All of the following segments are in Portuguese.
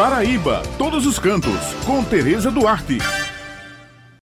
Paraíba, todos os cantos, com Tereza Duarte.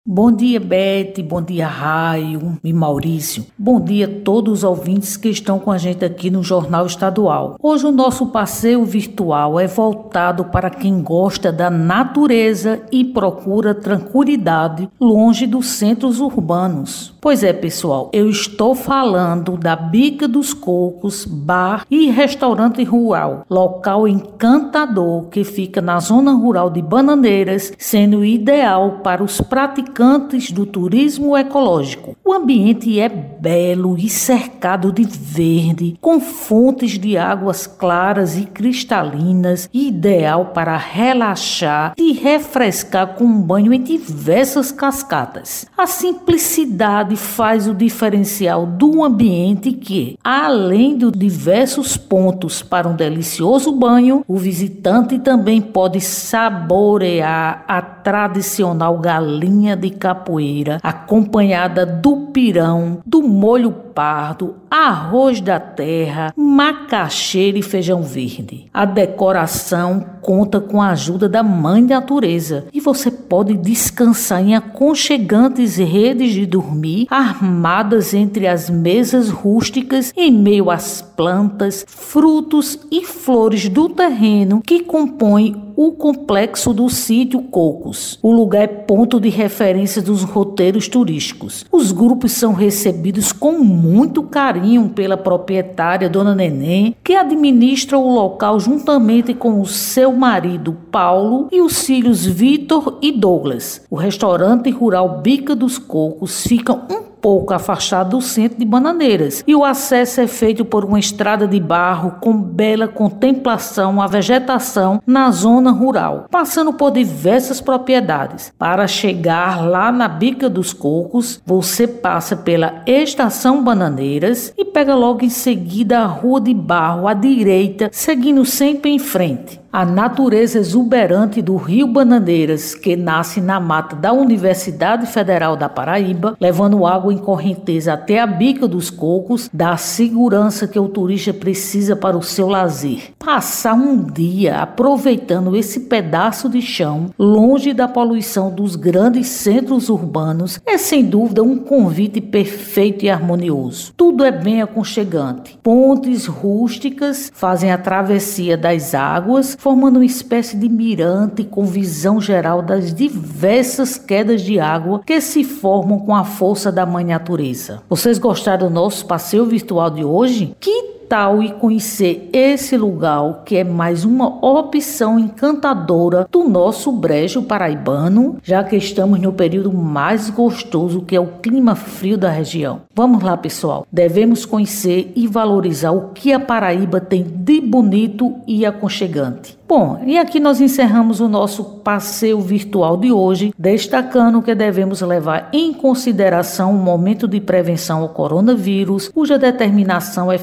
Bom dia, Bete. Bom dia, Raio e Maurício. Bom dia a todos os ouvintes que estão com a gente aqui no Jornal Estadual. Hoje o nosso passeio virtual é voltado para quem gosta da natureza e procura tranquilidade longe dos centros urbanos. Pois é, pessoal, eu estou falando da Bica dos Cocos, bar e restaurante rural, local encantador que fica na zona rural de Bananeiras, sendo ideal para os praticantes do turismo ecológico. O ambiente é belo e cercado de verde, com fontes de águas claras e cristalinas, ideal para relaxar e refrescar com um banho em diversas cascatas. A simplicidade faz o diferencial do ambiente que, além de diversos pontos para um delicioso banho, o visitante também pode saborear a tradicional galinha de capoeira, acompanhada do pirão, do molho pardo, arroz da terra, macaxeira e feijão verde. A decoração conta com a ajuda da Mãe Natureza e você pode descansar em aconchegantes redes de dormir armadas entre as mesas rústicas em meio às plantas, frutos e flores do terreno que compõem o complexo do sítio Cocos. O lugar é ponto de referência dos roteiros turísticos. Os grupos são recebidos com muito carinho pela proprietária Dona Neném, que administra o local juntamente com o seu marido Paulo e os filhos Vitor e Douglas. O restaurante rural Bica dos Cocos fica um pouco afastado do centro de Bananeiras e o acesso é feito por uma estrada de barro com bela contemplação à vegetação na zona rural, passando por diversas propriedades. Para chegar lá na Bica dos Cocos, você passa pela Estação Bananeiras e pega logo em seguida a Rua de Barro à direita, seguindo sempre em frente. A natureza exuberante do Rio Bananeiras, que nasce na mata da Universidade Federal da Paraíba, levando água em correnteza até a bica dos cocos, dá a segurança que o turista precisa para o seu lazer. Passar um dia aproveitando esse pedaço de chão, longe da poluição dos grandes centros urbanos, é sem dúvida um convite perfeito e harmonioso. Tudo é bem aconchegante. Pontes rústicas fazem a travessia das águas formando uma espécie de mirante com visão geral das diversas quedas de água que se formam com a força da mãe natureza. Vocês gostaram do nosso passeio virtual de hoje? Que tal e conhecer esse lugar que é mais uma opção encantadora do nosso brejo paraibano, já que estamos no período mais gostoso que é o clima frio da região. Vamos lá, pessoal. Devemos conhecer e valorizar o que a Paraíba tem de bonito e aconchegante. Bom, e aqui nós encerramos o nosso passeio virtual de hoje, destacando que devemos levar em consideração o momento de prevenção ao coronavírus, cuja determinação é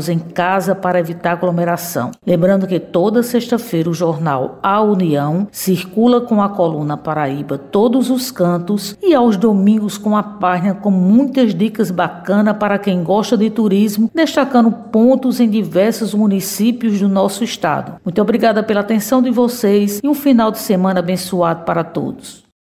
ficarmos em casa para evitar aglomeração. Lembrando que toda sexta-feira o jornal A União circula com a coluna Paraíba todos os cantos e aos domingos com a página com muitas dicas bacanas para quem gosta de turismo, destacando pontos em diversos municípios do nosso estado. Muito obrigada pela atenção de vocês e um final de semana abençoado para todos.